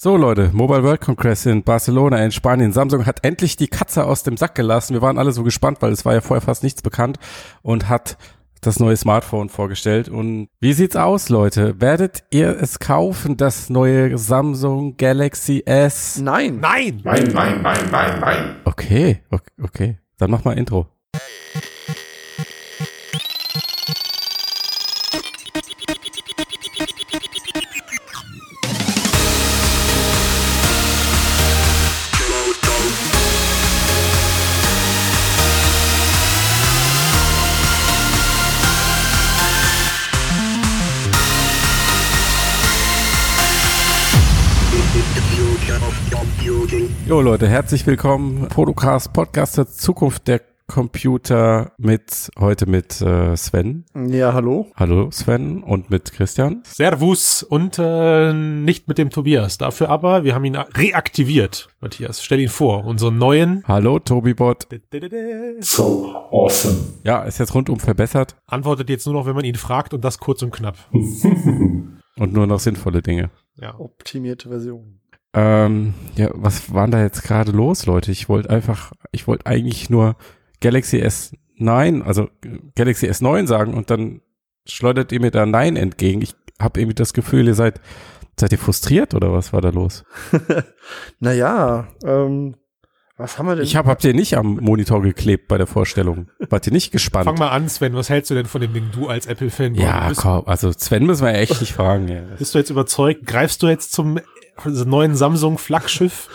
So Leute, Mobile World Congress in Barcelona in Spanien. Samsung hat endlich die Katze aus dem Sack gelassen. Wir waren alle so gespannt, weil es war ja vorher fast nichts bekannt und hat das neue Smartphone vorgestellt. Und wie sieht's aus, Leute? Werdet ihr es kaufen, das neue Samsung Galaxy S? Nein. Nein. Nein, nein, nein, nein, nein. Okay, okay, okay. Dann mach mal Intro. Jo Leute, herzlich willkommen. Podcast, Podcast der Zukunft der Computer mit heute mit äh, Sven. Ja, hallo. Hallo Sven und mit Christian. Servus und äh, nicht mit dem Tobias. Dafür aber, wir haben ihn reaktiviert. Matthias, stell ihn vor, unseren neuen. Hallo Tobibot. So awesome. Ja, ist jetzt rundum verbessert Antwortet jetzt nur noch, wenn man ihn fragt und das kurz und knapp. und nur noch sinnvolle Dinge. Ja. Optimierte Version. Ähm, ja, was war da jetzt gerade los, Leute? Ich wollte einfach, ich wollte eigentlich nur Galaxy S9, also Galaxy S9 sagen und dann schleudert ihr mir da Nein entgegen. Ich habe irgendwie das Gefühl, ihr seid, seid ihr frustriert oder was war da los? Naja, ähm, was haben wir denn? Ich habe habt ihr nicht am Monitor geklebt bei der Vorstellung. Wart ihr nicht gespannt? Fang mal an, Sven, was hältst du denn von dem Ding, du als Apple-Fan? ja, komm, also Sven müssen wir echt nicht fragen. Ja. bist du jetzt überzeugt? Greifst du jetzt zum neuen Samsung-Flaggschiff?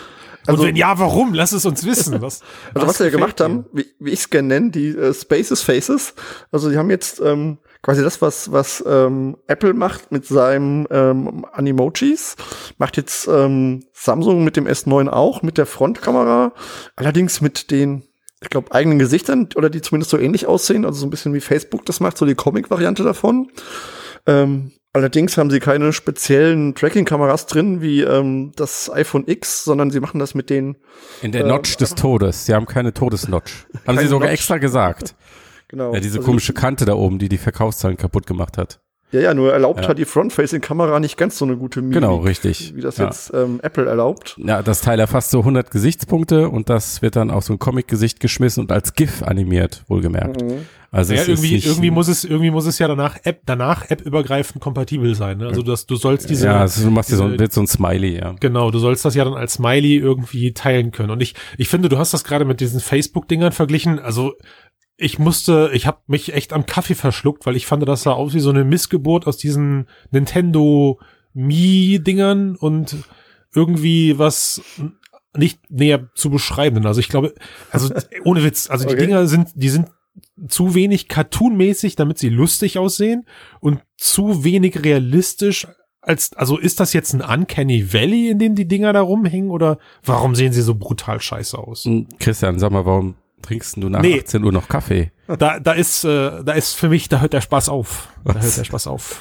Und Also- wenn ja, warum? Lass es uns wissen. Was, also was wir gefällt gemacht dir? haben, wie, wie ich es gerne nenne, die äh, Spaces Faces. Also die haben jetzt ähm, quasi das, was, was ähm, Apple macht mit seinem ähm, Animojis, macht jetzt ähm, Samsung mit dem S9 auch, mit der Frontkamera, allerdings mit den ich glaube, eigenen Gesichtern oder die zumindest so ähnlich aussehen, also so ein bisschen wie Facebook das macht, so die Comic-Variante davon. Ähm, allerdings haben sie keine speziellen Tracking-Kameras drin wie ähm, das iPhone X, sondern sie machen das mit den In der Äh, Notch des Todes. Sie haben keine Todesnotch. Haben sie Keine sogar Notch. extra gesagt. genau. Ja, diese also, komische Kante da oben, die die Verkaufszahlen kaputt gemacht hat. Ja, ja, nur erlaubt Ja. halt die Front-Facing-Kamera nicht ganz so eine gute Mimik, Genau, richtig. wie das Ja. jetzt ähm, Apple erlaubt. Ja, das Teil erfasst so 100 Gesichtspunkte und das wird dann auf so ein Comic-Gesicht geschmissen und als GIF animiert, wohlgemerkt. Mhm. Also ja, irgendwie, irgendwie muss es, irgendwie muss es ja danach App, danach App-übergreifend kompatibel sein. Ne? Also das, du sollst diese, ja, also du machst dir so, so ein Smiley, ja. Genau, du sollst das ja dann als Smiley irgendwie teilen können. Und ich, ich finde, du hast das gerade mit diesen Facebook-Dingern verglichen. Also ich musste, ich habe mich echt am Kaffee verschluckt, weil ich fand, das sah aus wie so eine Missgeburt aus diesen Nintendo Mi-Dingern und irgendwie was nicht näher zu beschreiben. Also ich glaube, also ohne Witz, also die Okay. Dinger sind, die sind zu wenig cartoonmäßig, damit sie lustig aussehen und zu wenig realistisch als, also ist das jetzt ein Uncanny Valley, in dem die Dinger da rumhängen oder warum sehen sie so brutal scheiße aus? Hm, Christian, sag mal, warum trinkst du nach Nee. 18 Uhr noch Kaffee? Da, da ist, äh, da ist für mich, da hört der Spaß auf. Da Was? hört der Spaß auf.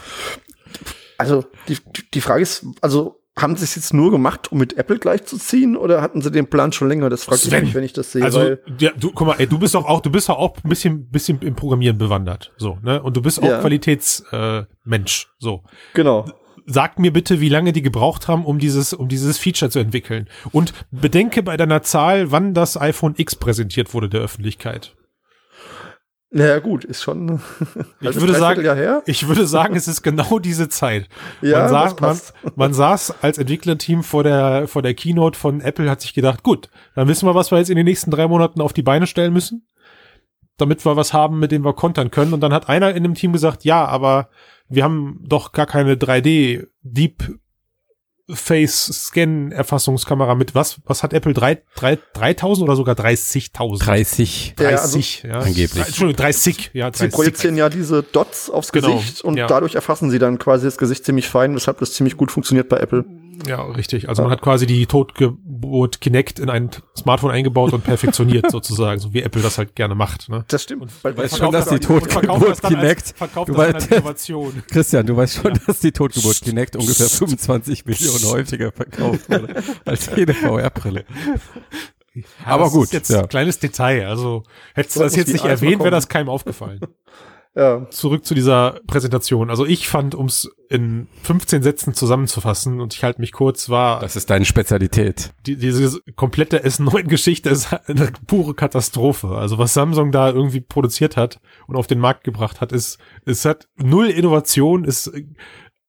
Also die, die- Frage ist, also haben sie es jetzt nur gemacht, um mit Apple gleichzuziehen oder hatten sie den Plan schon länger? Das frage ich Sven, mich, wenn ich das sehe. Also, weil, ja, du, guck mal, ey, du bist doch auch, du bist doch auch ein bisschen, bisschen im Programmieren bewandert, so, ne? Und du bist auch Ja. Qualitätsmensch, äh, Mensch, so. genau. Sag mir bitte, wie lange die gebraucht haben, um dieses, um dieses Feature zu entwickeln. Und bedenke bei deiner Zahl, wann das iPhone X präsentiert wurde der Öffentlichkeit. Naja, gut, ist schon. Ich würde sagen, ich würde sagen, es ist genau diese Zeit. Ja, man, saß, man, man saß als Entwicklerteam vor der, vor der Keynote von Apple, hat sich gedacht, gut, dann wissen wir, was wir jetzt in den nächsten drei Monaten auf die Beine stellen müssen, damit wir was haben, mit dem wir kontern können. Und dann hat einer in dem Team gesagt, ja, aber wir haben doch gar keine 3D Deep Face Scan Erfassungskamera mit was? Was hat Apple? Drei, drei, 3000 oder sogar 30.000? 30. Ja, 30, ja. Angeblich. Entschuldigung, 30, ja, Sie 30. projizieren ja diese Dots aufs Genau, Gesicht und ja. dadurch erfassen sie dann quasi das Gesicht ziemlich fein, weshalb das ziemlich gut funktioniert bei Apple. Ja, richtig. Also man hat quasi die Totgeburt Kinect in ein Smartphone eingebaut und perfektioniert sozusagen, so wie Apple das halt gerne macht. Ne? Das stimmt. Weil, weißt schon, dass das- die Totgeburt Kinect- Verkauft Du weißt- Innovation. Christian, du weißt schon, dass die Totgeburt Kinect ungefähr 25 Millionen häufiger verkauft wurde als jede VR-Brille. Aber das gut, jetzt ja. ein kleines Detail. Also hättest du das jetzt nicht erwähnt, wäre das keinem aufgefallen. Ja. zurück zu dieser Präsentation. Also ich fand, um es in 15 Sätzen zusammenzufassen, und ich halte mich kurz, war Das ist deine Spezialität. die, diese komplette S9-Geschichte ist eine pure Katastrophe. Also was Samsung da irgendwie produziert hat und auf den Markt gebracht hat, ist, es hat null Innovation, ist,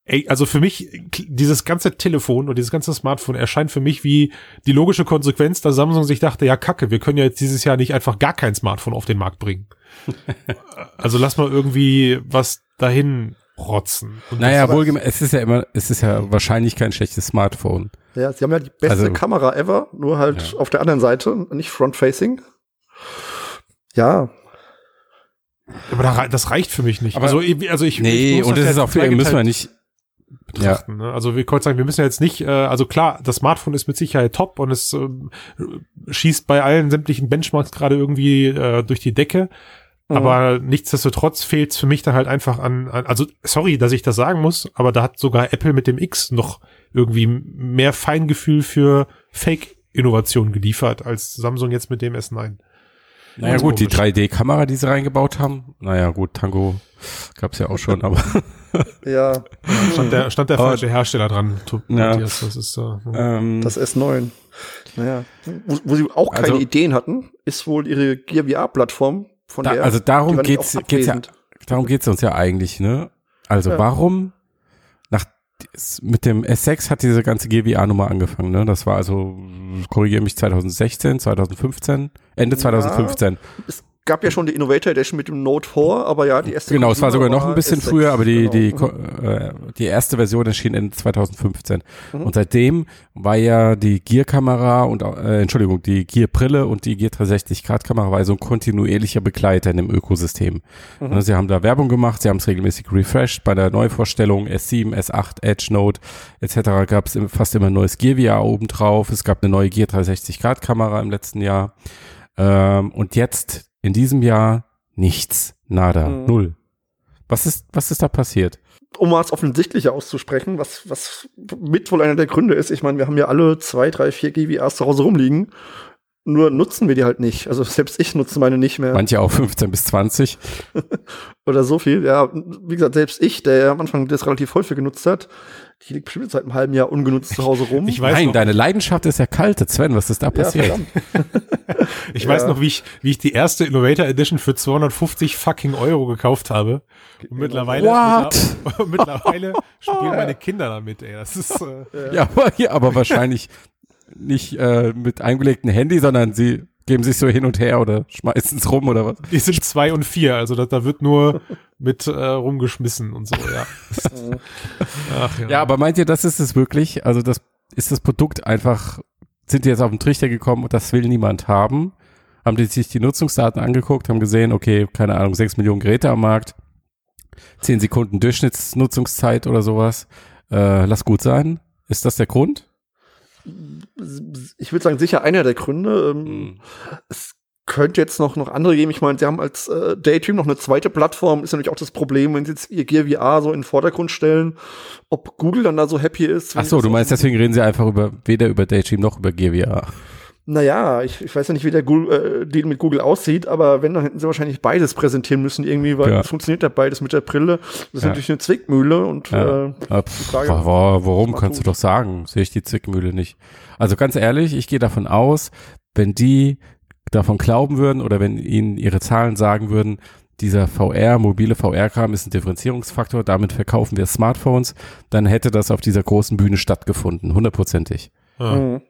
ey, also für mich, dieses ganze Telefon und dieses ganze Smartphone erscheint für mich wie die logische Konsequenz, dass Samsung sich dachte, ja kacke, wir können ja jetzt dieses Jahr nicht einfach gar kein Smartphone auf den Markt bringen. also lass mal irgendwie was dahin rotzen. Und Naja, wohlgemerkt, es ist ja immer, es ist ja wahrscheinlich kein schlechtes Smartphone. Ja, sie haben ja die beste Also- Kamera ever, nur halt auf der anderen Seite, nicht front-facing. Ja, Aber das reicht für mich nicht. Aber- also, ich- also ich, Nee, ich muss und das ja ist auch, zweigeteilt müssen wir nicht, ja, betrachten. Ne? Also wir können sagen, wir müssen ja jetzt nicht, äh, also klar, das Smartphone ist mit Sicherheit top und es ähm, schießt bei allen sämtlichen Benchmarks gerade irgendwie äh, durch die Decke. Mhm. Aber nichtsdestotrotz fehlt es für mich da halt einfach an, an, also sorry, dass ich das sagen muss, aber da hat sogar Apple mit dem X noch irgendwie mehr Feingefühl für Fake-Innovation geliefert als Samsung jetzt mit dem S9. Naja gut, die komisch. 3D-Kamera, die sie reingebaut haben, naja gut, Tango gab's ja auch schon, aber ja, Stand der, stand der falsche Hersteller dran, Ja. Matthias, das ist, äh, ähm, das S9. Naja, wo, wo sie auch keine Also- Ideen hatten, ist wohl ihre Gear VR-Plattform, von da, der also die darum geht's, geht's ja, darum geht's uns ja eigentlich, ne? Also Ja. warum mit dem S6 hat diese ganze GWA-Nummer angefangen, ne? Das war also, korrigiere mich, 2016, 2015, Ende Ja. 2015. Es gab ja schon die Innovator Edition mit dem Note 4, aber ja, die erste Genau, es war sogar noch ein bisschen S6, früher, aber die, genau. die, ko- äh, die erste Version erschien Ende 2015. Mhm. Und seitdem war ja die Gear-Kamera und, äh, Entschuldigung, die Gear-Brille und die Gear 360-Grad-Kamera war so ein kontinuierlicher Begleiter in dem Ökosystem. Mhm. Ne, Sie haben da Werbung gemacht, sie haben es regelmäßig refreshed. Bei der Neuvorstellung S7, S8, Edge Note etc. gab es fast immer ein neues Gear VR obendrauf. Es gab eine neue Gear 360-Grad-Kamera im letzten Jahr. Ähm, und jetzt in diesem Jahr nichts, nada, Mhm. null. Was ist, was ist da passiert? um mal das Offensichtliche auszusprechen, was, was mit wohl einer der Gründe ist. Ich meine, wir haben ja alle zwei, drei, vier GWAs zu Hause rumliegen. Nur nutzen wir die halt nicht. Also selbst ich nutze meine nicht mehr. Manche auch 15 bis 20. Oder so viel. Ja, wie gesagt, selbst ich, der ja am Anfang das relativ häufig genutzt hat, die liegt bestimmt seit einem halben Jahr ungenutzt zu Hause rum. Ich weiß Nein, noch, deine Leidenschaft ist ja kalte. Sven, was ist da ja, passiert? verdammt. Ich weiß Ja. noch, wie ich, wie ich die erste Innovator Edition für 250 fucking Euro gekauft habe. Und mittlerweile, What? mittler- mittlerweile spielen meine Kinder damit, ey. Das ist, äh, ja, aber, ja, aber wahrscheinlich nicht äh, mit eingelegtem Handy, sondern sie geben sich so hin und her oder schmeißen es rum oder was. die sind zwei und vier, also da, da wird nur mit äh, rumgeschmissen und so, ja. Ach ja. Ja, aber meint ihr, das ist es wirklich? Also das ist das Produkt einfach, sind die jetzt auf den Trichter gekommen und das will niemand haben? Haben die sich die Nutzungsdaten angeguckt, haben gesehen, okay, keine Ahnung, 6 Millionen Geräte am Markt, 10 Sekunden Durchschnittsnutzungszeit oder sowas. Äh, lass gut sein. Ist das der Grund? Ich würde sagen, sicher einer der Gründe. Ähm, Es könnte jetzt noch, noch andere geben. Ich meine, sie haben als äh, Daydream noch eine zweite Plattform. Ist natürlich auch das Problem, wenn sie jetzt ihr Gear VR so in den Vordergrund stellen, ob Google dann da so happy ist. Ach so, du meinst, deswegen reden sie einfach über, weder über Daydream noch über GWA. Naja, ich, ich weiß ja nicht, wie der Google, äh, Deal mit Google aussieht, aber wenn, dann hätten sie wahrscheinlich beides präsentieren müssen irgendwie, weil Ja. es funktioniert ja beides mit der Brille. Das ist Ja. natürlich eine Zwickmühle und Ja. äh, pff, Frage, wa- wa- warum kannst du tut. doch sagen? Sehe ich die Zwickmühle nicht. Also ganz ehrlich, ich gehe davon aus, wenn die davon glauben würden oder wenn ihnen ihre Zahlen sagen würden, dieser VR, mobile VR-Kram ist ein Differenzierungsfaktor, damit verkaufen wir Smartphones, dann hätte das auf dieser großen Bühne stattgefunden, hundertprozentig. Ja.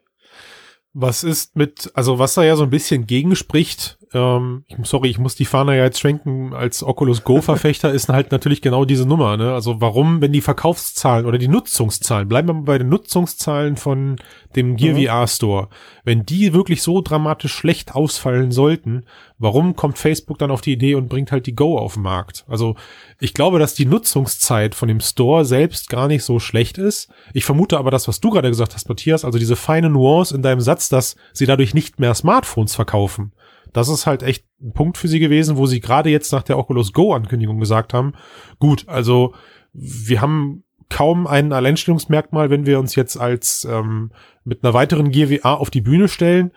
Was ist mit, also was da ja so ein bisschen gegenspricht, ähm, ich, sorry, ich muss die Fahne ja jetzt schwenken, als Oculus Go-Verfechter ist halt natürlich genau diese Nummer, ne? Also warum, wenn die Verkaufszahlen oder die Nutzungszahlen, bleiben wir mal bei den Nutzungszahlen von dem Gear Mhm. VR Store, wenn die wirklich so dramatisch schlecht ausfallen sollten, warum kommt Facebook dann auf die Idee und bringt halt die Go auf den Markt? Also ich glaube, dass die Nutzungszeit von dem Store selbst gar nicht so schlecht ist. Ich vermute aber das, was du gerade gesagt hast, Matthias, also diese feine Nuance in deinem Satz, dass sie dadurch nicht mehr Smartphones verkaufen. Das ist halt echt ein Punkt für sie gewesen, wo sie gerade jetzt nach der Oculus Go-Ankündigung gesagt haben, gut, also wir haben kaum ein Alleinstellungsmerkmal, wenn wir uns jetzt als ähm, mit einer weiteren VR auf die Bühne stellen.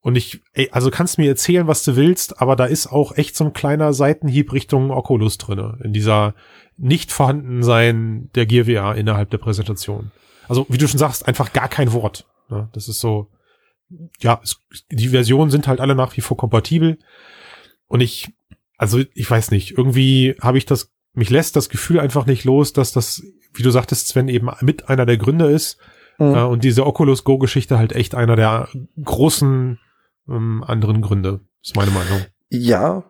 Und ich, ey, also kannst mir erzählen, was du willst, aber da ist auch echt so ein kleiner Seitenhieb Richtung Oculus drinne in dieser nicht vorhanden sein der VR innerhalb der Präsentation. Also, wie du schon sagst, einfach gar kein Wort. Ne? Das ist so, ja, es, die Versionen sind halt alle nach wie vor kompatibel. Und ich, also ich weiß nicht, irgendwie habe ich das, mich lässt das Gefühl einfach nicht los, dass das, wie du sagtest, Sven, eben mit einer der Gründe ist. Mhm. Äh, und diese Oculus Go-Geschichte halt echt einer der großen ähm, anderen Gründe, ist meine Meinung. Ja,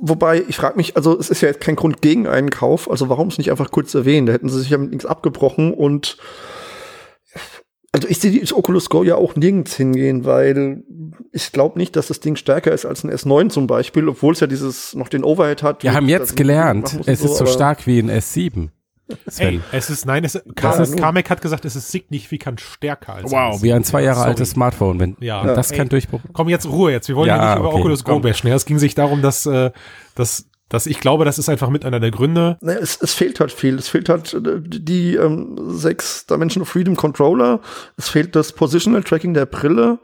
wobei ich frage mich, also es ist ja jetzt kein Grund gegen einen Kauf, also warum es nicht einfach kurz erwähnen? Da hätten sie sich ja mit nichts abgebrochen und also ich sehe das Oculus Go ja auch nirgends hingehen, weil ich glaube nicht, dass das Ding stärker ist als ein S9 zum Beispiel, obwohl es ja dieses noch den Overhead hat. Wir haben jetzt gelernt, es und ist so stark wie ein S7. Sven. Ey, es ist, nein, es, Ja, Kamek. Kamek hat gesagt, es ist signifikant stärker als Wow, alles. wie ein zwei Jahre Sorry. altes Smartphone. Wenn, Ja. das Ey. kein Durchbruch. Komm jetzt Ruhe jetzt. Wir wollen Ja, ja, nicht über okay, Oculus Go bashen. Ja, es ging sich darum, dass, äh, dass, dass ich glaube, das ist einfach mit einer der Gründe. Ne, es, es fehlt halt viel. Es fehlt halt äh, die ähm, sechs Dimension of Freedom Controller. Es fehlt das Positional Tracking der Brille.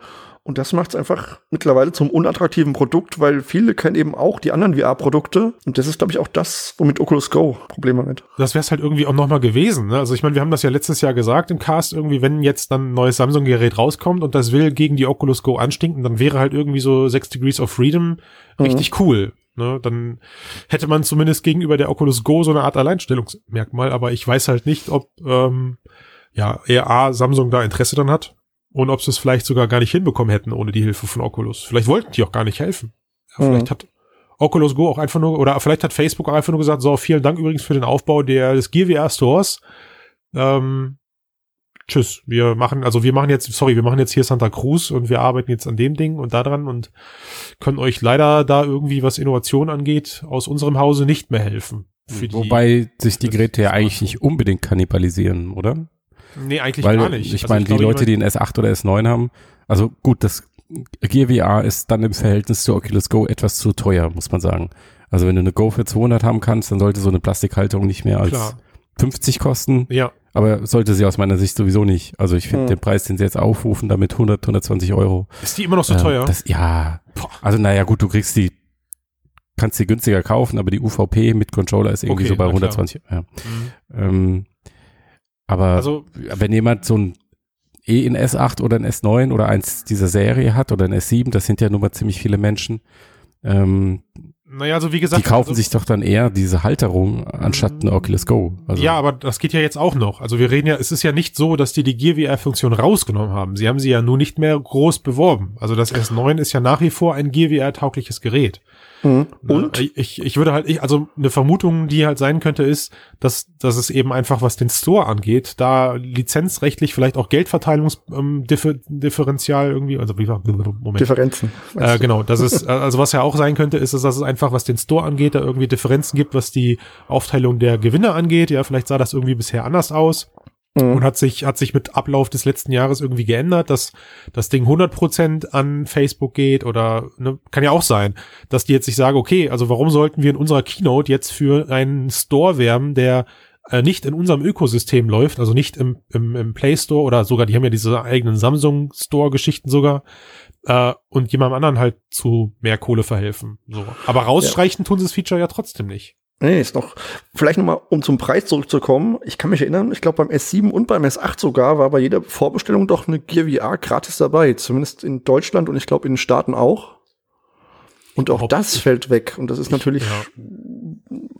Und das macht es einfach mittlerweile zum unattraktiven Produkt, weil viele kennen eben auch die anderen VR-Produkte. Und das ist, glaube ich, auch das, womit Oculus Go Probleme hat. Das wäre es halt irgendwie auch nochmal gewesen. Ne? Also ich meine, wir haben das ja letztes Jahr gesagt im Cast, irgendwie, wenn jetzt dann ein neues Samsung-Gerät rauskommt und das will gegen die Oculus Go anstinken, dann wäre halt irgendwie so 6 Degrees of Freedom richtig cool. Ne? Dann hätte man zumindest gegenüber der Oculus Go so eine Art Alleinstellungsmerkmal, aber ich weiß halt nicht, ob ähm, ja eher A, Samsung da Interesse dran hat und ob sie es vielleicht sogar gar nicht hinbekommen hätten ohne die Hilfe von Oculus. Vielleicht wollten die auch gar nicht helfen. Ja, Mhm. Vielleicht hat Oculus Go auch einfach nur, oder vielleicht hat Facebook auch einfach nur gesagt, so, vielen Dank übrigens für den Aufbau der, des Gear VR Stores. Ähm, tschüss, wir machen, also wir machen jetzt, sorry, wir machen jetzt hier Santa Cruz und wir arbeiten jetzt an dem Ding und da dran und können euch leider da irgendwie, was Innovation angeht, aus unserem Hause nicht mehr helfen. Für die- Wobei sich die Geräte ja eigentlich nicht unbedingt kannibalisieren, oder? nee, eigentlich Weil gar nicht. ich Also meine, die Leute, die ein S8 oder S9 haben, also gut, das Gear VR ist dann im Verhältnis zu Oculus Go etwas zu teuer, muss man sagen. Also wenn du eine Go für 200 haben kannst, dann sollte so eine Plastikhalterung nicht mehr als Klar. 50 kosten, Ja, aber sollte sie aus meiner Sicht sowieso nicht. Also ich finde Hm. den Preis, den sie jetzt aufrufen, damit 100, 120 Euro. ist die immer noch so ähm, teuer? Das, ja, Boah. also naja gut, du kriegst die, kannst die günstiger kaufen, aber die UVP mit Controller ist irgendwie Okay, so bei na klar. 120. Ja. Mhm. Ähm, aber Also, wenn jemand so ein eh ein S8 oder ein S9 oder eins dieser Serie hat oder ein S7, das sind ja nun mal ziemlich viele Menschen, ähm, naja, also wie gesagt. die kaufen also, sich doch dann eher diese Halterung anstatt eine Oculus Go. Also, ja, aber das geht ja jetzt auch noch. Also wir reden ja, es ist ja nicht so, dass die die Gear VR-Funktion rausgenommen haben. Sie haben sie ja nur nicht mehr groß beworben. Also das S9 ist ja nach wie vor ein Gear VR-taugliches Gerät. Mhm. Und Ich, ich würde halt, ich, also eine Vermutung, die halt sein könnte, ist, dass, dass es eben einfach, was den Store angeht, da lizenzrechtlich vielleicht auch Geldverteilungsdifferenzial irgendwie, also wie war, Moment. Differenzen. Äh, genau, das ist, äh, also was ja auch sein könnte, ist, dass es einfach, was den Store angeht, da irgendwie Differenzen gibt, was die Aufteilung der Gewinne angeht. Ja, vielleicht sah das irgendwie bisher anders aus Mhm. und hat sich, hat sich mit Ablauf des letzten Jahres irgendwie geändert, dass das Ding 100% an Facebook geht oder, ne, kann ja auch sein, dass die jetzt sich sagen, okay, also warum sollten wir in unserer Keynote jetzt für einen Store werben, der äh, nicht in unserem Ökosystem läuft, also nicht im, im, im Play Store oder sogar, die haben ja diese eigenen Samsung Store Geschichten sogar, äh, und jemandem anderen halt zu mehr Kohle verhelfen. So. Aber rausstreichen tun sie das Feature ja trotzdem nicht. Nee, ist noch. Vielleicht noch mal, um zum Preis zurückzukommen. Ich kann mich erinnern, ich glaube beim S7 und beim S8 sogar war bei jeder Vorbestellung doch eine Gear VR gratis dabei. Zumindest in Deutschland und ich glaube in den Staaten auch. Und auch Ob- das fällt weg. Und das ist natürlich ja.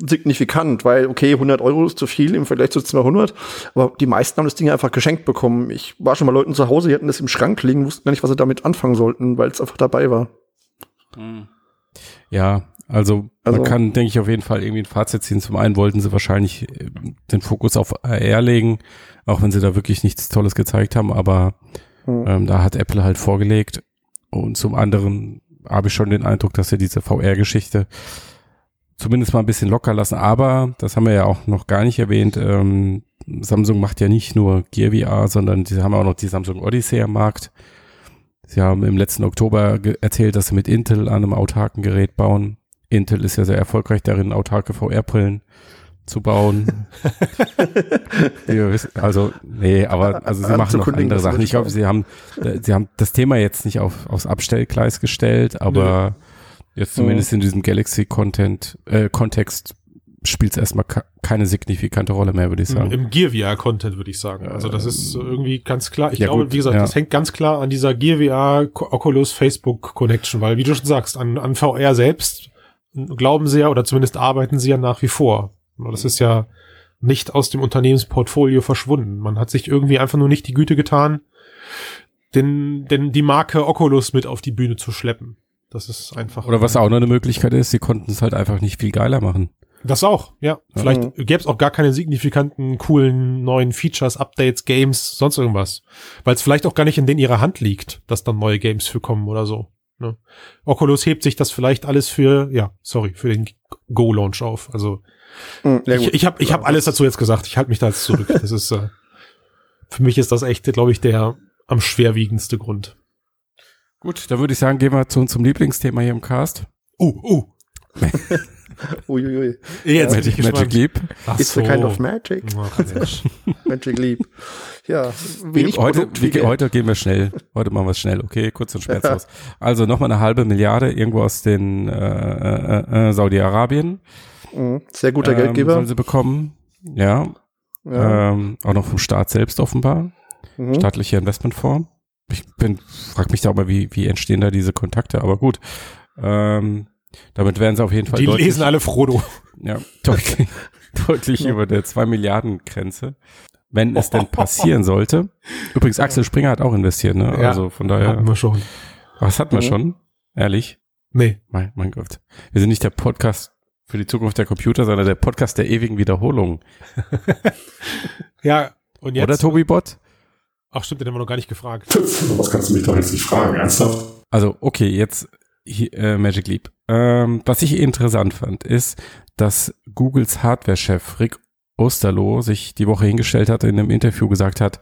signifikant, weil, okay, 100 Euro ist zu viel im Vergleich zu 200. Aber die meisten haben das Ding einfach geschenkt bekommen. Ich war schon mal Leuten zu Hause, die hatten das im Schrank liegen, wussten gar nicht, was sie damit anfangen sollten, weil es einfach dabei war. Ja, also, Also- man kann, denke ich, auf jeden Fall irgendwie ein Fazit ziehen. Zum einen wollten sie wahrscheinlich äh, den Fokus auf AR legen, auch wenn sie da wirklich nichts Tolles gezeigt haben, aber Hm. ähm, da hat Apple halt vorgelegt. Und zum anderen habe ich schon den Eindruck, dass sie diese VR-Geschichte zumindest mal ein bisschen locker lassen. Aber, das haben wir ja auch noch gar nicht erwähnt, ähm, Samsung macht ja nicht nur Gear VR, sondern sie haben auch noch die Samsung Odyssey am Markt. Sie haben im letzten Oktober erzählt, dass sie mit Intel an einem autarken Gerät bauen. Intel ist ja sehr erfolgreich darin, autarke VR-Brillen zu bauen. Also, nee, aber also sie machen noch andere Sachen. Ich glaube, sie haben, äh, sie haben das Thema jetzt nicht auf, aufs Abstellgleis gestellt, aber jetzt zumindest in diesem Galaxy-Content, äh, Kontext spielt es erstmal ke- keine signifikante Rolle mehr, würde ich sagen. Im Gear VR Content würde ich sagen. Also das ist irgendwie ganz klar. Ich ja, glaube, gut, wie gesagt, ja. das hängt ganz klar an dieser Gear VR Oculus Facebook Connection, weil wie du schon sagst, an, an VR selbst glauben sie ja oder zumindest arbeiten sie ja nach wie vor. Das ist ja nicht aus dem Unternehmensportfolio verschwunden. Man hat sich irgendwie einfach nur nicht die Güte getan, den, den, die Marke Oculus mit auf die Bühne zu schleppen. Das ist einfach. Oder was auch noch eine Möglichkeit ist, sie konnten es halt einfach nicht viel geiler machen. Das auch, ja. Vielleicht gäbe es auch gar keine signifikanten, coolen neuen Features, Updates, Games, sonst irgendwas. Weil es vielleicht auch gar nicht in denen ihrer Hand liegt, dass dann neue Games für kommen oder so. Ne? Oculus hebt sich das vielleicht alles für, ja, sorry, für den Go-Launch auf. Also Hm, ja, ich, ich habe ich hab alles dazu jetzt gesagt. Ich halte mich da jetzt zurück. Das ist, äh, für mich ist das echt, glaube ich, der am schwerwiegendste Grund. Gut, dann würde ich sagen, gehen wir zu unserem Lieblingsthema hier im Cast. Uh, uh. Uiuiui. Jetzt bin Magic, ich Magic. Leap. Ach It's a kind of magic. Ach, Mensch. Magic Leap. Ja, wenig heute, Produkt, wie, heute gehen wir schnell. Heute machen wir es schnell, okay? Kurz und schmerzlos. Also nochmal eine halbe Milliarde irgendwo aus den äh, äh, äh, Saudi-Arabien. Mhm. Sehr guter ähm, Geldgeber. Sollen sie bekommen. Ja. Ja. Ähm, auch noch vom Staat selbst offenbar. Mhm. Staatliche Investmentfonds. Ich bin, frag mich da auch mal, wie, wie entstehen da diese Kontakte, aber gut. Ähm, damit werden sie auf jeden Fall Die deutlich, lesen alle Frodo. ja, deutlich, deutlich Ja. über der 2 Milliarden Grenze. Wenn es denn passieren sollte. Übrigens, Axel Springer hat auch investiert, ne? Ja. Also von Hatten daher, wir schon. was hatten wir Mhm. schon? Ehrlich? Nee. Mein, mein Gott. Wir sind nicht der Podcast für die Zukunft der Computer, sondern der Podcast der ewigen Wiederholung. Ja, und jetzt. Oder Tobi Bot? Ach stimmt, den haben wir noch gar nicht gefragt. Was kannst du mich doch jetzt nicht fragen, ernsthaft? Also, okay, jetzt hier, äh, Magic Leap. Ähm, was ich interessant fand, ist, dass Googles Hardware-Chef Rick Osterloh sich die Woche hingestellt hat, in einem Interview gesagt hat,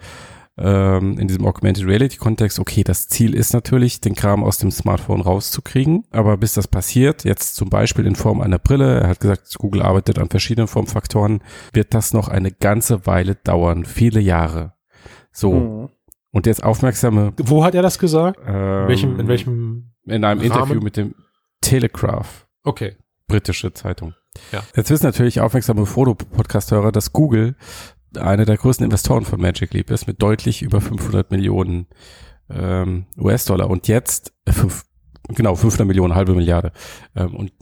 ähm, in diesem Augmented Reality Kontext, okay, das Ziel ist natürlich, den Kram aus dem Smartphone rauszukriegen, aber bis das passiert, jetzt zum Beispiel in Form einer Brille, er hat gesagt, Google arbeitet an verschiedenen Formfaktoren, wird das noch eine ganze Weile dauern, viele Jahre. So, Mhm. und jetzt aufmerksame Wo hat er das gesagt? ähm, In welchem, in welchem? in einem Rahmen? Interview mit dem Telegraph, Okay. britische Zeitung. Ja. Jetzt wissen natürlich aufmerksame Foto-Podcast-Hörer, dass Google einer der größten Investoren von Magic Leap ist, mit deutlich über 500 Millionen ähm, US-Dollar. Und jetzt, äh, fünf, genau, 500 Millionen, halbe Milliarde. Ähm, und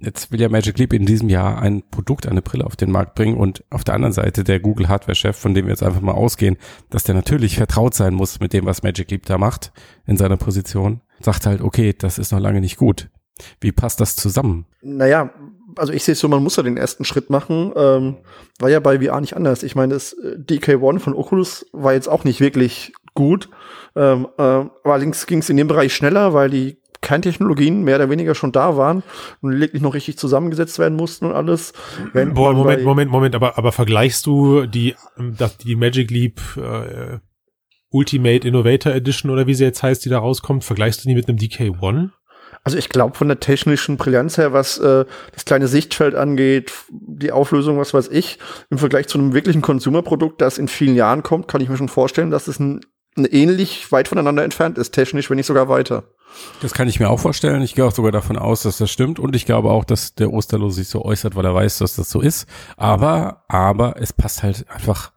jetzt will ja Magic Leap in diesem Jahr ein Produkt, eine Brille auf den Markt bringen. Und auf der anderen Seite der Google Hardware-Chef, von dem wir jetzt einfach mal ausgehen, dass der natürlich vertraut sein muss mit dem, was Magic Leap da macht in seiner Position, sagt halt, okay, das ist noch lange nicht gut. Wie passt das zusammen? Naja, also ich sehe es so, man muss ja den ersten Schritt machen. Ähm, war ja bei VR nicht anders. Ich meine, das äh, DK1 von Oculus war jetzt auch nicht wirklich gut. Ähm, ähm, allerdings ging es in dem Bereich schneller, weil die Kerntechnologien mehr oder weniger schon da waren und lediglich noch richtig zusammengesetzt werden mussten und alles. Wenn Boah, Moment, Moment, Moment, aber, aber vergleichst du die, das, die Magic Leap äh, Ultimate Innovator Edition oder wie sie jetzt heißt, die da rauskommt, vergleichst du die mit einem DK1? Also ich glaube von der technischen Brillanz her, was äh, das kleine Sichtfeld angeht, die Auflösung, was weiß ich, im Vergleich zu einem wirklichen Consumer-Produkt, das in vielen Jahren kommt, kann ich mir schon vorstellen, dass es ein, ein ähnlich weit voneinander entfernt ist, technisch, wenn nicht sogar weiter. Das kann ich mir auch vorstellen. Ich gehe auch sogar davon aus, dass das stimmt. Und ich glaube auch, dass der Osterlos sich so äußert, weil er weiß, dass das so ist. Aber, aber es passt halt einfach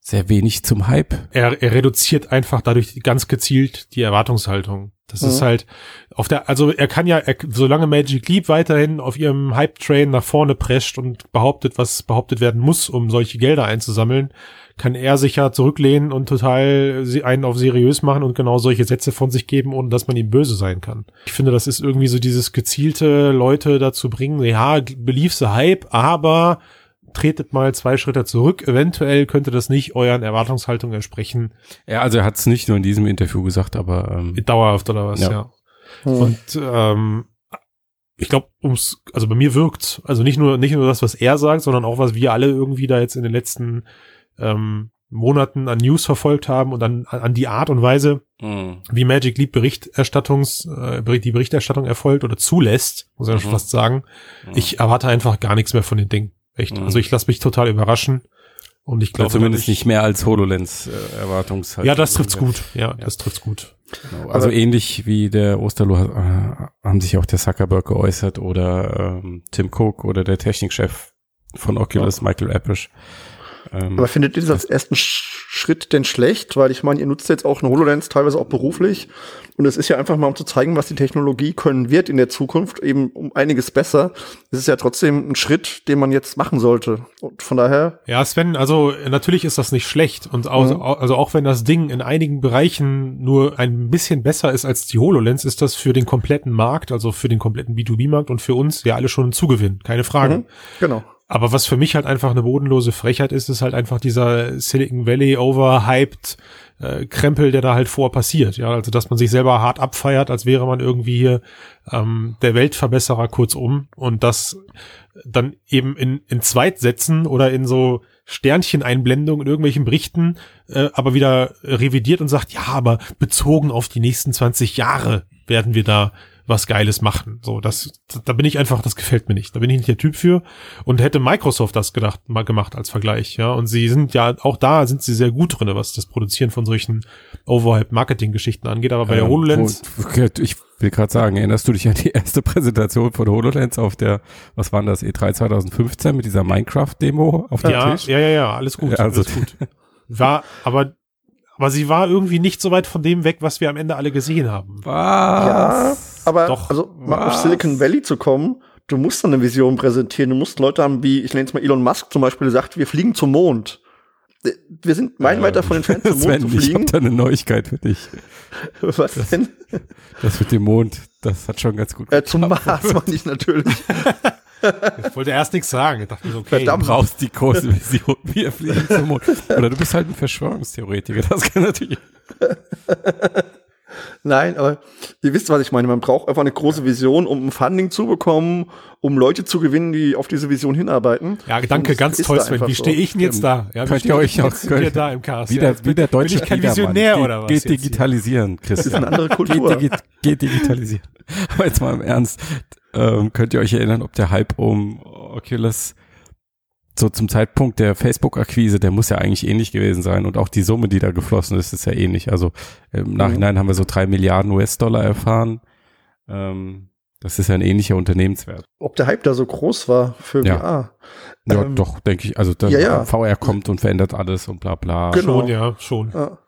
sehr wenig zum Hype. Er, er reduziert einfach dadurch ganz gezielt die Erwartungshaltung. Das ist Mhm. halt auf der, also er kann ja, er, solange Magic Leap weiterhin auf ihrem Hype-Train nach vorne prescht und behauptet, was behauptet werden muss, um solche Gelder einzusammeln, kann er sich ja zurücklehnen und total sie- einen auf seriös machen und genau solche Sätze von sich geben, ohne dass man ihm böse sein kann. Ich finde, das ist irgendwie so dieses gezielte Leute dazu bringen, ja, belief the Hype, aber tretet mal zwei Schritte zurück. Eventuell könnte das nicht euren Erwartungshaltungen entsprechen. Ja, also er hat es nicht nur in diesem Interview gesagt, aber ähm, Dauerhaft oder was, Ja. ja. Und ähm, ich glaube, ums, also bei mir wirkt, also nicht nur nicht nur das, was er sagt, sondern auch was wir alle irgendwie da jetzt in den letzten ähm, Monaten an News verfolgt haben und an, an die Art und Weise, mh, wie Magic Leap Berichterstattungs, äh, die Berichterstattung erfolgt oder zulässt, muss ich ja schon Mhm. fast sagen. Mhm. Ich erwarte einfach gar nichts mehr von den Dingen. Echt. Mhm. Also ich lasse mich total überraschen. Und ich glaube zumindest da nicht mehr als HoloLens äh, Erwartungshaltung. Ja, das trifft's gut. Ja, das trifft's gut. Genau. Also Aber- ähnlich wie der Osterloh äh, haben sich auch der Zuckerberg geäußert oder ähm, Tim Cook oder der Technikchef von Oculus, Michael Appisch. Ähm, Aber findet ihr das als ersten Sch Schritt denn schlecht? Weil ich meine, ihr nutzt jetzt auch eine HoloLens teilweise auch beruflich. Und es ist ja einfach mal, um zu zeigen, was die Technologie können wird in der Zukunft, eben um einiges besser. Es ist ja trotzdem ein Schritt, den man jetzt machen sollte. Und von daher, Ja, Sven, also natürlich ist das nicht schlecht und auch, Mhm. also auch wenn das Ding in einigen Bereichen nur ein bisschen besser ist als die HoloLens, ist das für den kompletten Markt, also für den kompletten B2B-Markt und für uns ja alle schon ein Zugewinn, keine Frage. Mhm. genau. Aber was für mich halt einfach eine bodenlose Frechheit ist, ist halt einfach dieser Silicon Valley overhyped äh, Krempel, der da halt vor passiert. Ja, also dass man sich selber hart abfeiert, als wäre man irgendwie hier ähm, der Weltverbesserer kurzum und das dann eben in, in Zweitsätzen oder in so Sterncheneinblendungen in irgendwelchen Berichten, äh, aber wieder revidiert und sagt, ja, aber bezogen auf die nächsten 20 Jahre werden wir da was Geiles machen. So, das, da bin ich einfach, das gefällt mir nicht. Da bin ich nicht der Typ für. Und hätte Microsoft das gedacht, mal gemacht als Vergleich, ja. Und sie sind ja, auch da sind sie sehr gut drinne, was das Produzieren von solchen Overhype-Marketing-Geschichten angeht. Aber bei der ähm, HoloLens, Wo, ich will gerade sagen, erinnerst du dich an die erste Präsentation von HoloLens auf der, was war das, E3 2015 mit dieser Minecraft-Demo auf dem ja, Tisch? ja, ja, ja, alles gut, Ja, also- alles gut. War, aber, aber sie war irgendwie nicht so weit von dem weg, was wir am Ende alle gesehen haben. Ja, Was? Aber Doch. also mal auf? Silicon Valley zu kommen, du musst dann eine Vision präsentieren. Du musst Leute haben, wie, ich nenne es mal Elon Musk zum Beispiel, der sagt, wir fliegen zum Mond. Wir sind meilenweit davon entfernt, zum Mond Sven, zu ich habe fliegen. da eine Neuigkeit für dich. Was denn? Das mit dem Mond, das hat schon ganz gut Äh, zum Mars meine ich natürlich. Ich wollte erst nichts sagen. Ich dachte mir so, okay. Verdammt. Du brauchst die große Vision. Wir fliegen zum Mond. Oder du bist halt ein Verschwörungstheoretiker. Das kann natürlich. Nein, aber ihr wisst, was ich meine. Man braucht einfach eine große Vision, um ein Funding zu bekommen, um Leute zu gewinnen, die auf diese Vision hinarbeiten. Ja, danke, ganz toll, Sven. Wie stehe ich denn jetzt da? Ja, wie Könnt stehe ihr ich euch jetzt hier da im Cast? Wieder, ja, jetzt bin- wieder deutscher Bin ich kein. Visionär Geht- oder was? Geht digitalisieren, Das ist eine andere Geht, Kultur. digi geht digitalisieren. Aber jetzt mal im Ernst. Ähm, könnt ihr euch erinnern, ob der Hype um Oculus so zum Zeitpunkt der Facebook-Akquise, der muss ja eigentlich ähnlich gewesen sein. Und auch die Summe, die da geflossen ist, ist ja ähnlich. Also im Nachhinein haben wir so drei Milliarden US-Dollar erfahren. Ähm, das ist ja ein ähnlicher Unternehmenswert. Ob der Hype da so groß war für Ja. VR. Ja, Ähm, doch, denke ich. Also der ja, ja. VR kommt und verändert alles und bla bla. Genau. Schon, ja, schon. Ja.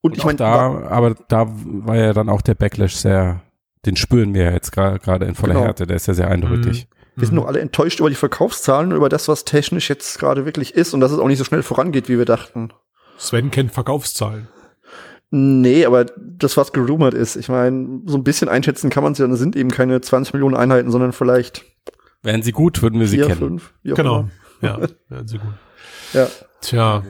Und Und ich meine, da, aber da war ja dann auch der Backlash sehr, den spüren wir ja jetzt gerade in voller Genau. Härte, der ist ja sehr eindeutig. Wir sind doch alle enttäuscht über die Verkaufszahlen und über das, was technisch jetzt gerade wirklich ist und dass es auch nicht so schnell vorangeht, wie wir dachten. Sven kennt Verkaufszahlen. Nee, aber das, was gerumort ist, ich meine, so ein bisschen einschätzen kann man es ja, das sind eben keine 20 Millionen Einheiten, sondern vielleicht Wären sie gut, würden wir sie vier, kennen. fünf, Genau. Ja, ja, sehr gut. Ja. Tja.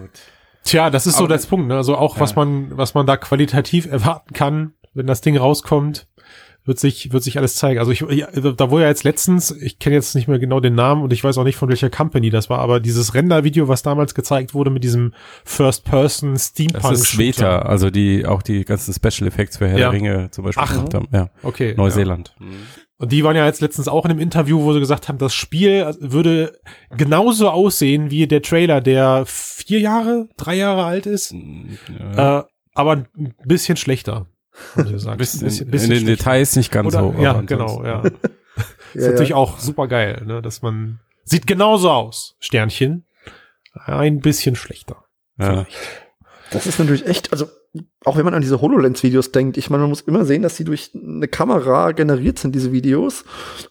Tja, das ist so Aber- das Punkt, ne? Also auch, was Ja. man, was man da qualitativ erwarten kann, wenn das Ding rauskommt, wird sich, wird sich alles zeigen. Also ich, ich da wurde ja jetzt letztens, ich kenne jetzt nicht mehr genau den Namen und ich weiß auch nicht von welcher Company das war, aber dieses Render-Video, was damals gezeigt wurde mit diesem First-Person Steampunk. Das ist Veta, also die auch die ganzen Special Effects für Herr Ja. der Ringe zum Beispiel Ach. gemacht haben. Ja, Okay. Neuseeland. Und die waren ja jetzt letztens auch in einem Interview, wo sie gesagt haben, das Spiel würde genauso aussehen wie der Trailer, der vier Jahre, drei Jahre alt ist, Ja. äh, aber ein bisschen schlechter. Gesagt. Ein bisschen, Ein in den schlechter. Details nicht ganz Oder, so. ja, genau, ja. ist Ja, natürlich ja. auch super geil, ne, dass man sieht genauso aus, Sternchen, ein bisschen schlechter. Ja. Das ist natürlich echt, also auch wenn man an diese HoloLens-Videos denkt, ich meine, man muss immer sehen, dass die durch eine Kamera generiert sind, diese Videos.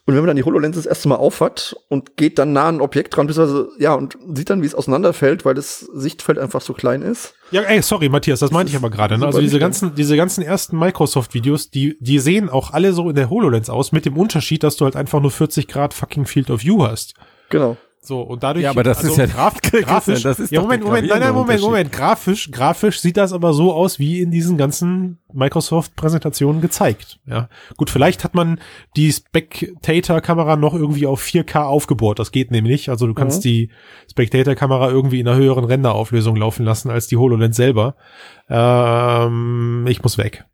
Und wenn man dann die HoloLens das erste Mal aufhat und geht dann nah an ein Objekt dran, beziehungsweise, ja, und sieht dann, wie es auseinanderfällt, weil das Sichtfeld einfach so klein ist. Ja, ey, sorry, Matthias, das meinte ich aber gerade. Ne? Also diese ganzen, diese ganzen ersten Microsoft-Videos, die, die sehen auch alle so in der HoloLens aus, mit dem Unterschied, dass du halt einfach nur 40 Grad fucking Field of View hast. Genau. So, und dadurch. Ja, aber das ist ja- graf, grafisch. das ist ja, Moment, Moment, nein, nein, Moment. Moment. Grafisch, grafisch sieht das aber so aus, wie in diesen ganzen Microsoft-Präsentationen gezeigt. Ja. Gut, vielleicht hat man die Spectator-Kamera noch irgendwie auf 4K aufgebohrt. Das geht nämlich. Also du kannst Mhm. die Spectator-Kamera irgendwie in einer höheren Renderauflösung laufen lassen als die HoloLens selber. Ähm, ich muss weg.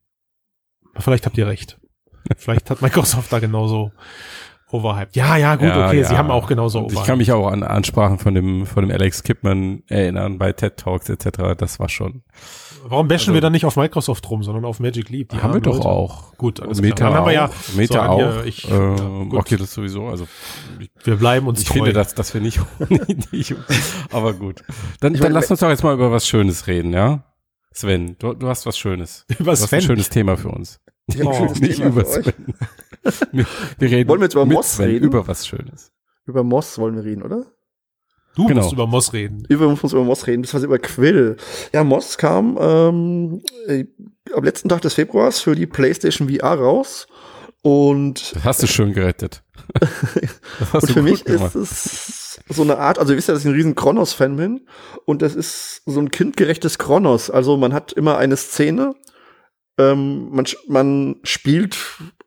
Vielleicht habt ihr recht. Vielleicht hat Microsoft da genauso overhyped. Ja, ja, gut, Ja, okay, ja. sie haben auch genauso Und Ich kann mich auch an Ansprachen von dem, von dem Alex Kipman erinnern bei TED Talks etc. Das war schon. Warum bashen also- wir dann nicht auf Microsoft rum, sondern auf Magic Leap? Die haben wir armen doch Leute. auch. Gut, alles Und Meta klar. Dann haben wir ja auch. Meta so, auch. ich- ähm, ja, gut. okay, das sowieso. Also ich, Wir bleiben uns ich treu. finde, dass, dass wir nicht, nicht, aber gut. Dann, Ich dann meine, lass uns doch jetzt mal über was Schönes reden, ja? Sven, du, du hast was Schönes. über Du hast ein Sven. schönes Thema für uns. Ich Oh, schönes nicht Thema über für euch. Sven. Wir, wir reden Wollen wir jetzt über Moss Sven reden? über was Schönes. Über Moss wollen wir reden, oder? Du Genau. musst über Moss reden. Über, muss über Moss reden, beziehungsweise über Quill. Ja, Moss kam ähm, äh, am letzten Tag des Februars für die PlayStation VR raus. Und, Das hast du schön gerettet. Das hast und für mich gemacht. ist es so eine Art, also ihr wisst ja, dass ich ein riesen Kronos-Fan bin. Und das ist so ein kindgerechtes Kronos. Also man hat immer eine Szene, ähm, man, man spielt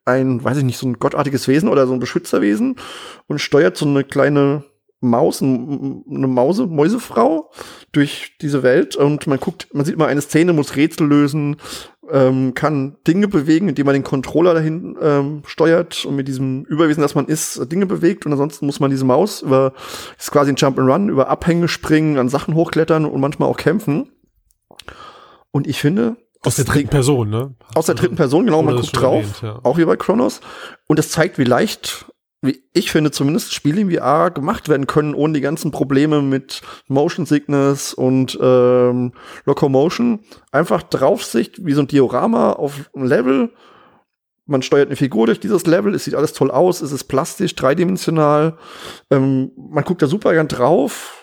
ein, weiß ich nicht, so ein gottartiges Wesen oder so ein Beschützerwesen und steuert so eine kleine Maus, ein- eine Mause, Mäusefrau durch diese Welt und man guckt, man sieht immer eine Szene, muss Rätsel lösen, ähm, kann Dinge bewegen, indem man den Controller dahin ähm, steuert und mit diesem Überwesen, das man ist, Dinge bewegt und ansonsten muss man diese Maus über, ist quasi ein Jump and Run, über Abhänge springen, an Sachen hochklettern und manchmal auch kämpfen. Und ich finde, Aus der dritten Person, ne? aus der dritten Person, genau, man guckt drauf, erwähnt, ja. auch wie bei Kronos. Und das zeigt, wie leicht, wie ich finde, zumindest Spiele in VR gemacht werden können, ohne die ganzen Probleme mit Motion Sickness und ähm, Locomotion. Einfach Draufsicht, wie so ein Diorama auf ein Level. Man steuert eine Figur durch dieses Level, es sieht alles toll aus, es ist plastisch, dreidimensional. Ähm, man guckt da super gern drauf,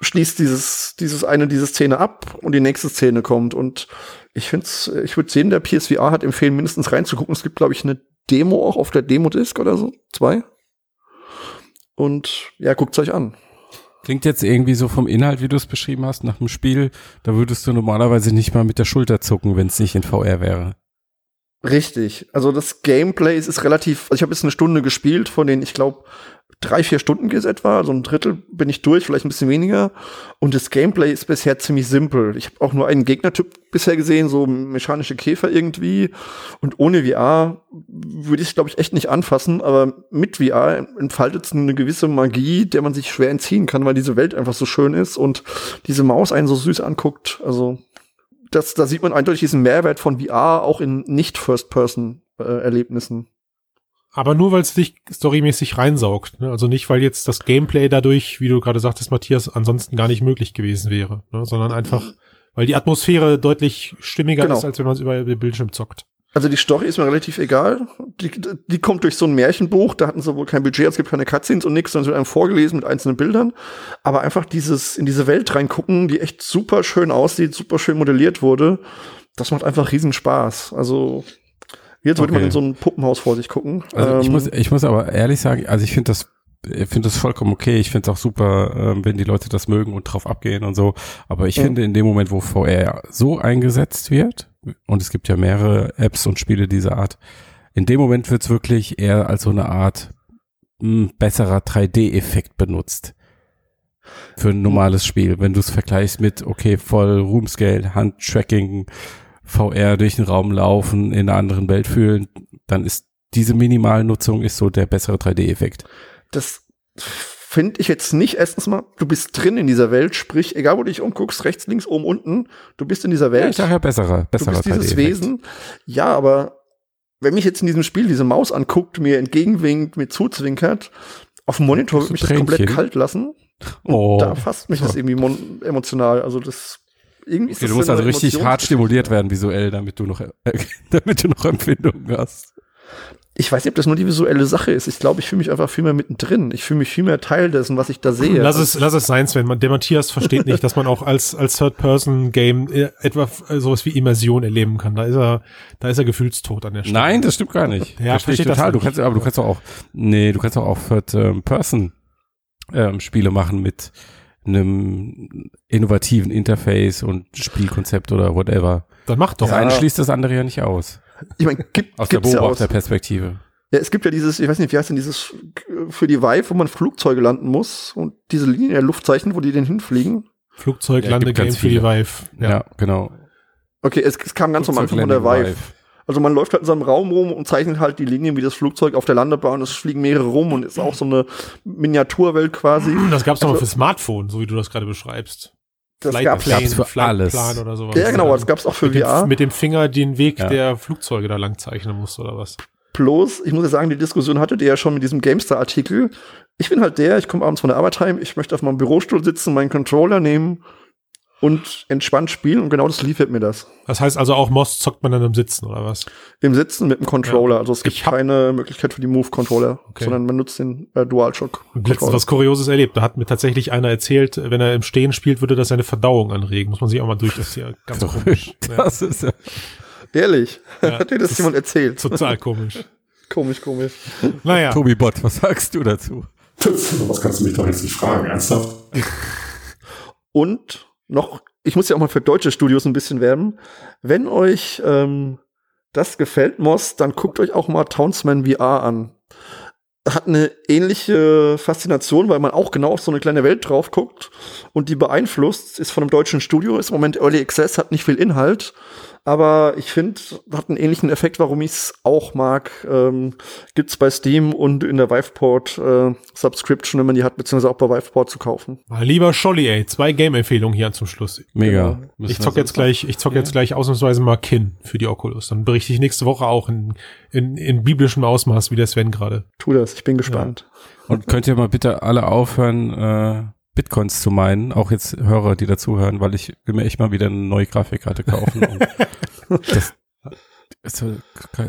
schließt dieses, dieses eine, diese Szene ab und die nächste Szene kommt. Und ich finde ich würde sehen, der PSVR hat empfehlen, mindestens reinzugucken. Es gibt, glaube ich, eine Demo auch auf der Demo-Disc oder so. Zwei. Und ja, guckt's euch an. Klingt jetzt irgendwie so vom Inhalt, wie du es beschrieben hast, nach dem Spiel, da würdest du normalerweise nicht mal mit der Schulter zucken, wenn es nicht in VR wäre. Richtig. Also das Gameplay es ist relativ, also ich habe jetzt eine Stunde gespielt, von denen ich glaube drei, vier Stunden geht es etwa, so ein Drittel bin ich durch, vielleicht ein bisschen weniger. Und das Gameplay ist bisher ziemlich simpel. Ich habe auch nur einen Gegnertyp bisher gesehen, so mechanische Käfer irgendwie. Und ohne VR würde ich es, glaube ich, echt nicht anfassen. Aber mit VR entfaltet es eine gewisse Magie, der man sich schwer entziehen kann, weil diese Welt einfach so schön ist und diese Maus einen so süß anguckt. Also das, da sieht man eindeutig diesen Mehrwert von VR auch in Nicht-First-Person-Erlebnissen. Aber nur, weil es dich storymäßig reinsaugt. Ne? Also nicht, weil jetzt das Gameplay dadurch, wie du gerade sagtest, Matthias, ansonsten gar nicht möglich gewesen wäre. Ne? Sondern einfach, weil die Atmosphäre deutlich stimmiger Genau. ist, als wenn man es über den Bildschirm zockt. Also die Story ist mir relativ egal. Die, die kommt durch so ein Märchenbuch, da hatten sie wohl kein Budget, es gibt keine Cutscenes und nichts, sondern es wird einem vorgelesen mit einzelnen Bildern. Aber einfach dieses, in diese Welt reingucken, die echt super schön aussieht, super schön modelliert wurde, das macht einfach riesen Spaß. Also jetzt würde man Okay. in so ein Puppenhaus vor sich gucken. Also ich Ähm, muss, ich muss aber ehrlich sagen, also ich finde das, ich finde das vollkommen okay. Ich finde es auch super, ähm, wenn die Leute das mögen und drauf abgehen und so. Aber ich Ja. finde in dem Moment, wo VR so eingesetzt wird, und es gibt ja mehrere Apps und Spiele dieser Art, in dem Moment wird es wirklich eher als so eine Art mh, besserer 3D-Effekt benutzt. Für ein normales Spiel. Wenn du es vergleichst mit, okay, voll Roomscale, Handtracking, VR durch den Raum laufen, in einer anderen Welt fühlen, dann ist diese Minimalnutzung ist so der bessere 3D-Effekt. das finde ich jetzt nicht. Erstens mal, du bist drin in dieser Welt, sprich, egal wo du dich umguckst, rechts, links, oben, unten, du bist in dieser Welt. Ja, ich sage ja besserer, du besserer bist dieses 3D-Effekt. Wesen. Ja, aber wenn mich jetzt in diesem Spiel diese Maus anguckt, mir entgegenwinkt, mir zuzwinkert, auf dem Monitor würde mich das komplett kalt lassen. Und Oh. da fasst mich das irgendwie mon- emotional. Also das irgendwie ist Okay, das du musst also richtig hart stimuliert werden visuell, damit du noch, äh, damit du noch Empfindungen hast. Ich weiß nicht, ob das nur die visuelle Sache ist. Ich glaube, ich fühle mich einfach viel mehr mittendrin. Ich fühle mich viel mehr Teil dessen, was ich da sehe. Lass es, lass es sein, Sven. Man, der Matthias versteht nicht, dass man auch als, als Third-Person-Game äh, etwa äh, sowas wie Immersion erleben kann. Da ist er, da ist er gefühlstot an der Stelle. Nein, das stimmt gar nicht. Ja, Verstehe ich versteht das total. Du kannst, aber du kannst doch auch, nee, du kannst doch auch Third ähm, ähm, Spiele machen mit einem innovativen Interface und Spielkonzept oder whatever. Dann mach doch. Das eine schließt das andere ja nicht aus. ich meine, gibt, Aus der gibt's ja aus. Beobachterperspektive. Ja, es gibt ja dieses, ich weiß nicht, wie heißt denn dieses für die Vive, wo man Flugzeuge landen muss und diese Linien der Luftzeichen, wo die denn hinfliegen. Flugzeug, Ja, Landegame für die. Vive. Ja, genau. Okay, es, es kam ganz am Anfang von der Flugzeuglanding Vive. Also man läuft halt in so einem Raum rum und zeichnet halt die Linien wie das Flugzeug auf der Landebahn. Es fliegen mehrere rum und ist auch so eine Miniaturwelt quasi. Das gab's doch mal Also- für Smartphone, so wie du das gerade beschreibst. Das Flight gab's- Plane, Gab's für Flight alles. Plan oder sowas. Ja, genau, das gab's auch für mit dem, VR. Mit dem Finger den Weg Ja. der Flugzeuge da lang zeichnen musst oder was. Bloß, ich muss ja sagen, die Diskussion hattet ihr ja schon mit diesem GameStar-Artikel. Ich bin halt der, ich komme abends von der Arbeit heim, ich möchte auf meinem Bürostuhl sitzen, meinen Controller nehmen und entspannt spielen und genau das liefert mir das. Das heißt also auch Moss zockt man dann im Sitzen oder was? Im Sitzen mit dem Controller. Ja. Also es gibt keine Möglichkeit für die Move-Controller, Okay. sondern man nutzt den äh, DualShock. Letztens was Kurioses erlebt. Da hat mir tatsächlich einer erzählt, wenn er im Stehen spielt, würde das seine Verdauung anregen. Muss man sich auch mal durch. Das ist ja ganz komisch. Ja, Das ist ja. Ehrlich, Ja, hat dir das, das jemand erzählt? total komisch. komisch, komisch. Naja, Tobi Bott, was sagst du dazu? Was kannst du mich doch jetzt nicht fragen? Ernsthaft? Und noch, ich muss ja auch mal für deutsche Studios ein bisschen werben. Wenn euch ähm, das gefällt, Moss, dann guckt euch auch mal Townsman VR an. Hat eine ähnliche Faszination, weil man auch genau auf so eine kleine Welt drauf guckt und die beeinflusst, ist von einem deutschen Studio, ist im Moment Early Access, hat nicht viel Inhalt, aber ich finde, hat einen ähnlichen Effekt, warum ich es auch mag. Ähm, gibt's bei Steam und in der Viveport äh, Subscription, wenn man die hat, beziehungsweise auch bei Viveport zu kaufen. Lieber Scholli, ey. Zwei Game-Empfehlungen hier zum Schluss. Mega. Genau. Ich zock jetzt gleich, ich zock jetzt gleich ausnahmsweise mal Kin für die Oculus. Dann berichte ich nächste Woche auch in, in, in biblischem Ausmaß wie der Sven gerade. Tu das, ich bin gespannt. Und könnt ihr mal bitte alle aufhören, äh, Bitcoins zu meinen, auch jetzt Hörer, die dazuhören, weil ich will mir echt mal wieder eine neue Grafikkarte kaufen. und das, so-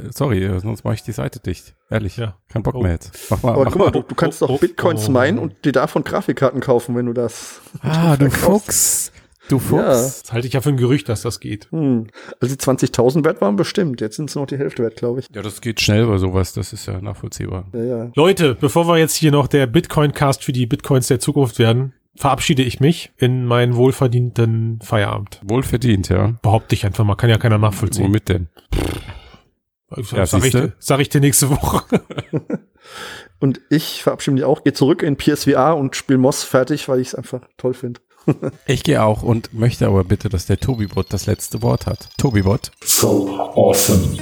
sorry, sonst mache ich die Seite dicht. Ehrlich, Ja. kein Bock Oh. mehr jetzt. Mach mal, Aber mach guck mal, mal. du, du kannst oh, doch oh, Bitcoins oh. meinen und dir davon Grafikkarten kaufen, wenn du das. Ah, du. Fuchs. Du Fuchs. Das halte ich ja für ein Gerücht, dass das geht. Hm. Also die 20.000 wert waren bestimmt. Jetzt sind es nur noch die Hälfte wert, glaube ich. Ja, das geht schnell bei sowas, das ist ja nachvollziehbar. Ja, ja. Leute, bevor wir jetzt hier noch der Bitcoin-Cast für die Bitcoins der Zukunft werden, verabschiede ich mich in meinen wohlverdienten Feierabend. Wohlverdient, ja. Behaupte ich einfach mal, kann ja keiner nachvollziehen. Womit denn? Ja, sag, ich, sag ich dir nächste Woche. Und ich verabschiede mich auch, gehe zurück in PSVR und spiele Moss fertig, weil ich es einfach toll finde. Ich gehe auch und möchte aber bitte, dass der Tobi-Bot das letzte Wort hat. Tobi-Bot. So awesome.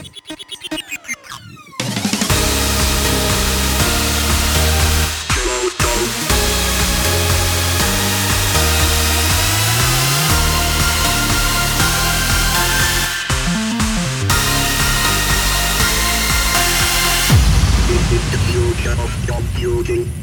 You're joking.